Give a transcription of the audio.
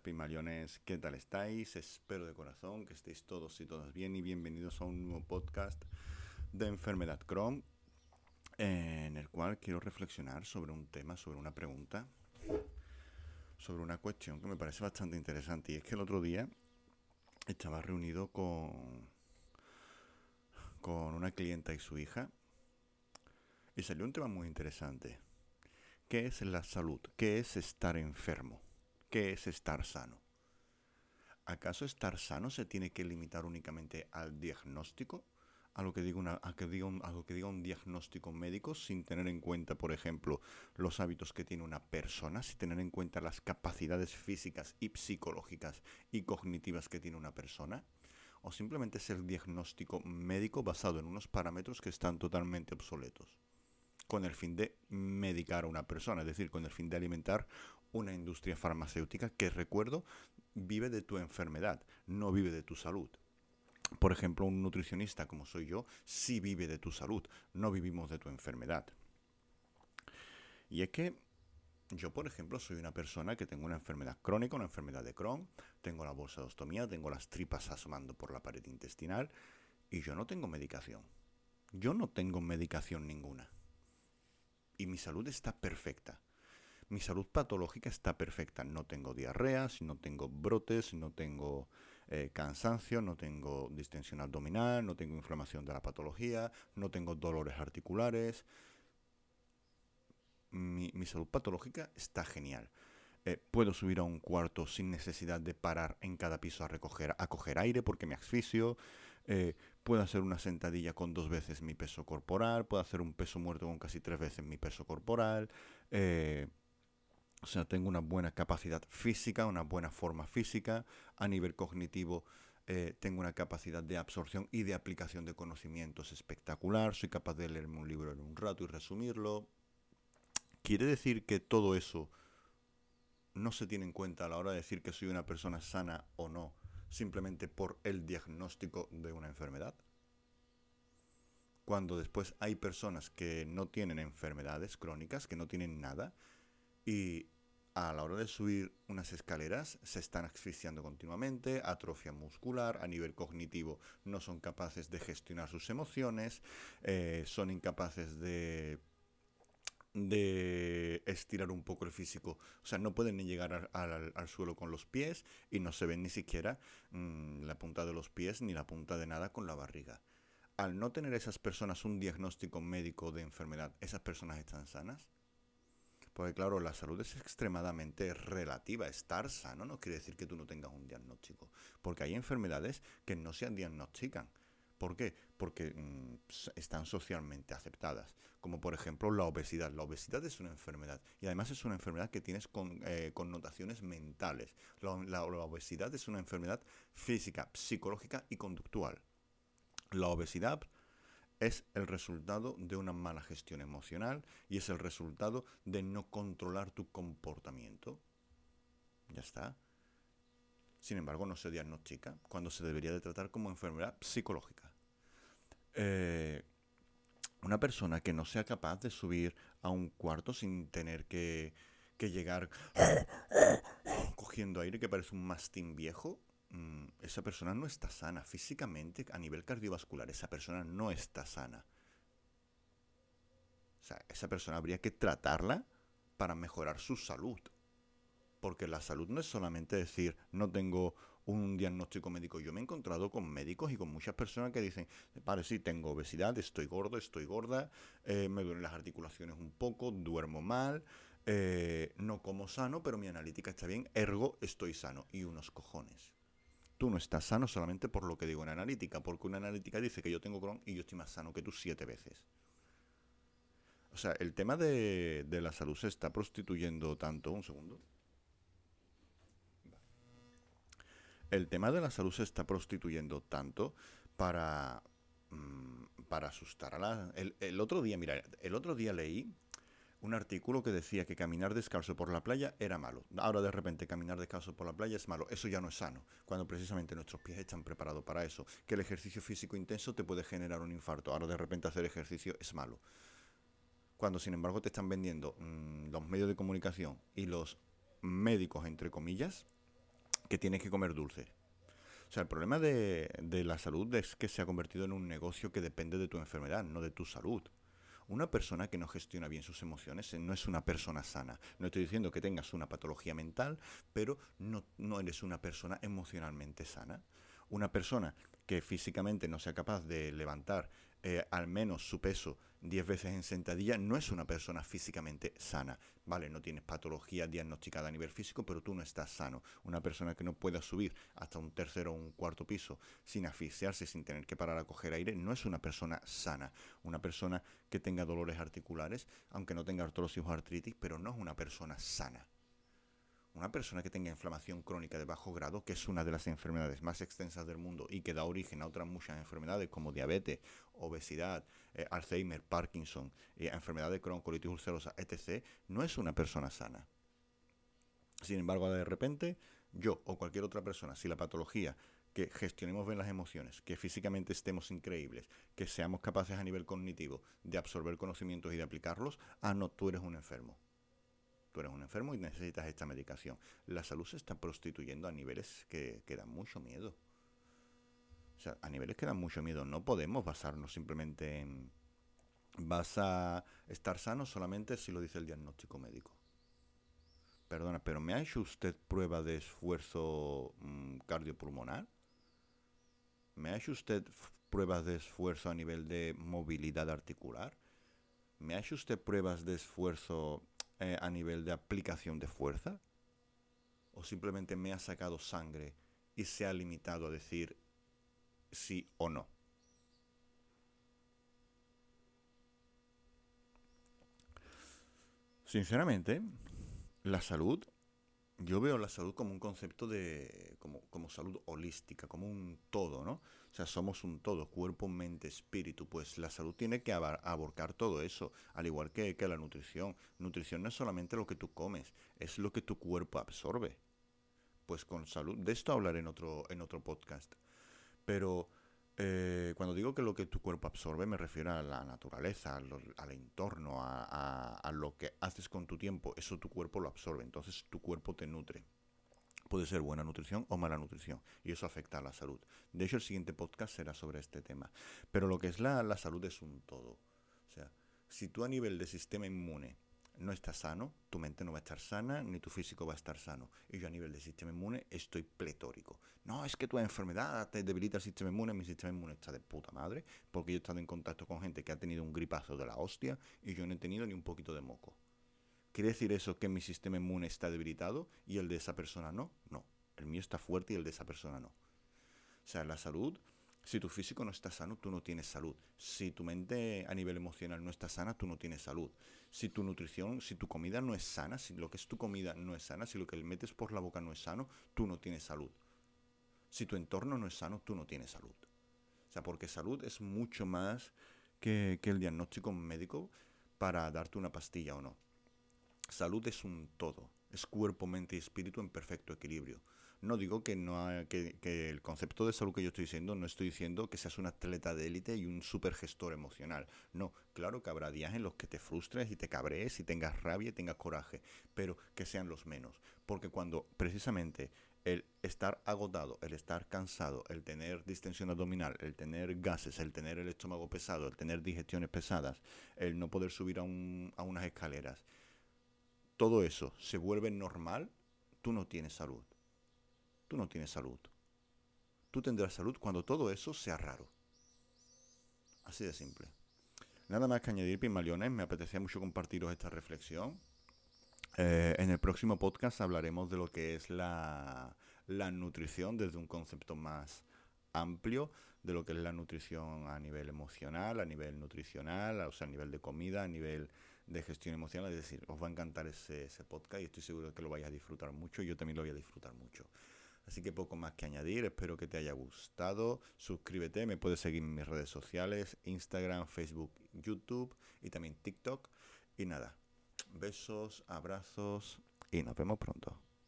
buenas ¿qué tal estáis? Espero de corazón que estéis todos y todas bien y bienvenidos a un nuevo podcast de Enfermedad Crohn, en el cual quiero reflexionar sobre un tema, sobre una pregunta, sobre una cuestión que me parece bastante interesante. Y es que el otro día estaba reunido con, con una clienta y su hija y salió un tema muy interesante. ¿Qué es la salud? ¿Qué es estar enfermo? ¿Qué es estar sano? ¿Acaso estar sano se tiene que limitar únicamente al diagnóstico? A lo, que diga que un, a lo que diga un diagnóstico médico sin tener en cuenta, por ejemplo, los hábitos que tiene una persona, sin tener en cuenta las capacidades físicas y psicológicas y cognitivas que tiene una persona? ¿O simplemente es el diagnóstico médico basado en unos parámetros que están totalmente obsoletos? con el fin de medicar a una persona, es decir, con el fin de alimentar una industria farmacéutica que, recuerdo, vive de tu enfermedad, no vive de tu salud. Por ejemplo, un nutricionista como soy yo, sí vive de tu salud, no vivimos de tu enfermedad. Y es que yo, por ejemplo, soy una persona que tengo una enfermedad crónica, una enfermedad de Crohn, tengo la bolsa de ostomía, tengo las tripas asomando por la pared intestinal y yo no tengo medicación. Yo no tengo medicación ninguna y mi salud está perfecta. Mi salud patológica está perfecta. No tengo diarreas, no tengo brotes, no tengo eh, cansancio, no tengo distensión abdominal, no tengo inflamación de la patología, no tengo dolores articulares. Mi, salud patológica está genial. Eh, puedo subir a un cuarto sin necesidad de parar en cada piso a recoger, a coger aire porque me asfixio. Eh, puedo hacer una sentadilla con dos veces mi peso corporal, puedo hacer un peso muerto con casi tres veces mi peso corporal. O sea, tengo una buena capacidad física, una buena forma física. A nivel cognitivo, eh, tengo una capacidad de absorción y de aplicación de conocimientos espectacular. Soy capaz de leerme un libro en un rato y resumirlo. ¿Quiere decir que todo eso no se tiene en cuenta a la hora de decir que soy una persona sana o no? simplemente por el diagnóstico de una enfermedad? Cuando después hay personas que no tienen enfermedades crónicas, que no tienen nada, y a la hora de subir unas escaleras se están asfixiando continuamente, atrofia muscular, a nivel cognitivo no son capaces de gestionar sus emociones, eh, son incapaces de de estirar un poco el físico. O sea, no pueden ni llegar al, suelo con los pies y no se ven ni siquiera mm, la punta de los pies ni la punta de nada con la barriga. Al no tener esas personas un diagnóstico médico de enfermedad, ¿esas personas están sanas? Porque claro, la salud es extremadamente relativa. Estar sano no quiere decir que tú no tengas un diagnóstico. Porque hay enfermedades que no se diagnostican. ¿Por qué? Porque mm, están socialmente aceptadas, como por ejemplo la obesidad. La obesidad es una enfermedad y además es una enfermedad que tiene con, eh, connotaciones mentales. La, obesidad es una enfermedad física, psicológica y conductual. La obesidad es el resultado de una mala gestión emocional y es el resultado de no controlar tu comportamiento. Ya está. Sin embargo, no se diagnostica cuando se debería de tratar como enfermedad psicológica. Eh, una persona que no sea capaz de subir a un cuarto sin tener que, llegar cogiendo aire que parece un mastín viejo, mm, esa persona no está sana. Físicamente, a nivel cardiovascular, esa persona no está sana. O sea, esa persona habría que tratarla para mejorar su salud. Porque la salud no es solamente decir, no tengo un diagnóstico médico. Yo me he encontrado con médicos y con muchas personas que dicen, vale, sí, tengo obesidad, estoy gordo, estoy gorda, eh, me duelen las articulaciones un poco, duermo mal, eh, no como sano, pero mi analítica está bien, ergo estoy sano. Y unos cojones. Tú no estás sano solamente por lo que digo en analítica, porque una analítica dice que yo tengo Crohn y yo estoy más sano que tú siete veces. O sea, el tema de, la salud se está prostituyendo tanto. Un segundo. el tema de la salud se está prostituyendo tanto para, mm, para asustar a la... El, otro día, mira, el otro día leí un artículo que decía que caminar descalzo por la playa era malo. Ahora de repente caminar descalzo por la playa es malo. Eso ya no es sano, cuando precisamente nuestros pies están preparados para eso. Que el ejercicio físico intenso te puede generar un infarto. Ahora de repente hacer ejercicio es malo. Cuando sin embargo te están vendiendo mm, los medios de comunicación y los médicos, entre comillas, que tienes que comer dulce. O sea, el problema de la salud es que se ha convertido en un negocio que depende de tu enfermedad, no de tu salud. Una persona que no gestiona bien sus emociones eh, no es una persona sana. No estoy diciendo que tengas una patología mental, pero no, no eres una persona emocionalmente sana. Una persona que físicamente no sea capaz de levantar eh, al menos su peso 10 veces en sentadilla, no es una persona físicamente sana. Vale, no tienes patología diagnosticada a nivel físico, pero tú no estás sano. Una persona que no pueda subir hasta un tercero o un cuarto piso sin asfixiarse, sin tener que parar a coger aire, no es una persona sana. Una persona que tenga dolores articulares, aunque no tenga artrosis o artritis, pero no es una persona sana. Una persona que tenga inflamación crónica de bajo grado, que es una de las enfermedades más extensas del mundo y que da origen a otras muchas enfermedades como diabetes, obesidad, eh, Alzheimer, Parkinson, eh, enfermedad de Crohn, colitis ulcerosa, etc., no es una persona sana. Sin embargo, de repente, yo o cualquier otra persona, si la patología que gestionemos bien las emociones, que físicamente estemos increíbles, que seamos capaces a nivel cognitivo de absorber conocimientos y de aplicarlos, ah, no, tú eres un enfermo tú eres un enfermo y necesitas esta medicación. La salud se está prostituyendo a niveles que, dan mucho miedo. O sea, a niveles que dan mucho miedo. No podemos basarnos simplemente en... Vas a estar sano solamente si lo dice el diagnóstico médico. Perdona, pero ¿me ha hecho usted prueba de esfuerzo mm, cardiopulmonar? ¿Me ha hecho usted pruebas de esfuerzo a nivel de movilidad articular? ¿Me ha hecho usted pruebas de esfuerzo eh, a nivel de aplicación de fuerza? ¿O simplemente me ha sacado sangre y se ha limitado a decir sí o no? Sinceramente, la salud, yo veo la salud como un concepto de, como, como salud holística, como un todo, ¿no? O sea, somos un todo, cuerpo, mente, espíritu. Pues la salud tiene que abarcar todo eso, al igual que, que la nutrición. Nutrición no es solamente lo que tú comes, es lo que tu cuerpo absorbe. Pues con salud, de esto hablaré en otro, en otro podcast. Pero eh, cuando digo que lo que tu cuerpo absorbe, me refiero a la naturaleza, al, entorno, a, a, lo que haces con tu tiempo. Eso tu cuerpo lo absorbe, entonces tu cuerpo te nutre puede ser buena nutrición o mala nutrición y eso afecta a la salud. De hecho, el siguiente podcast será sobre este tema. Pero lo que es la, la salud es un todo. O sea, si tú a nivel de sistema inmune no estás sano, tu mente no va a estar sana, ni tu físico va a estar sano. Y yo a nivel de sistema inmune estoy pletórico. No, es que tu enfermedad te debilita el sistema inmune, mi sistema inmune está de puta madre, porque yo he estado en contacto con gente que ha tenido un gripazo de la hostia y yo no he tenido ni un poquito de moco. ¿Quiere decir eso que mi sistema inmune está debilitado y el de esa persona no? No. El mío está fuerte y el de esa persona no. O sea, la salud, si tu físico no está sano, tú no tienes salud. Si tu mente a nivel emocional no está sana, tú no tienes salud. Si tu nutrición, si tu comida no es sana, si lo que es tu comida no es sana, si lo que le metes por la boca no es sano, tú no tienes salud. Si tu entorno no es sano, tú no tienes salud. O sea, porque salud es mucho más que, que el diagnóstico médico para darte una pastilla o no. Salud es un todo, es cuerpo, mente y espíritu en perfecto equilibrio. No digo que, no que, que, el concepto de salud que yo estoy diciendo, no estoy diciendo que seas un atleta de élite y un super gestor emocional. No, claro que habrá días en los que te frustres y te cabrees y tengas rabia y tengas coraje, pero que sean los menos. Porque cuando precisamente el estar agotado, el estar cansado, el tener distensión abdominal, el tener gases, el tener el estómago pesado, el tener digestiones pesadas, el no poder subir a, un, a unas escaleras, todo eso se vuelve normal, tú no tienes salud. Tú no tienes salud. Tú tendrás salud cuando todo eso sea raro. Así de simple. Nada más que añadir, Pimaleones. Me apetecía mucho compartiros esta reflexión. Eh, en el próximo podcast hablaremos de lo que es la, nutrición desde un concepto más amplio de lo que es la nutrición a nivel emocional, a nivel nutricional, o sea, a nivel de comida, a nivel de gestión emocional. Es decir, os va a encantar ese, ese podcast y estoy seguro de que lo vais a disfrutar mucho. Yo también lo voy a disfrutar mucho. Así que poco más que añadir, espero que te haya gustado. Suscríbete, me puedes seguir en mis redes sociales, Instagram, Facebook, YouTube y también TikTok. Y nada, besos, abrazos y nos vemos pronto.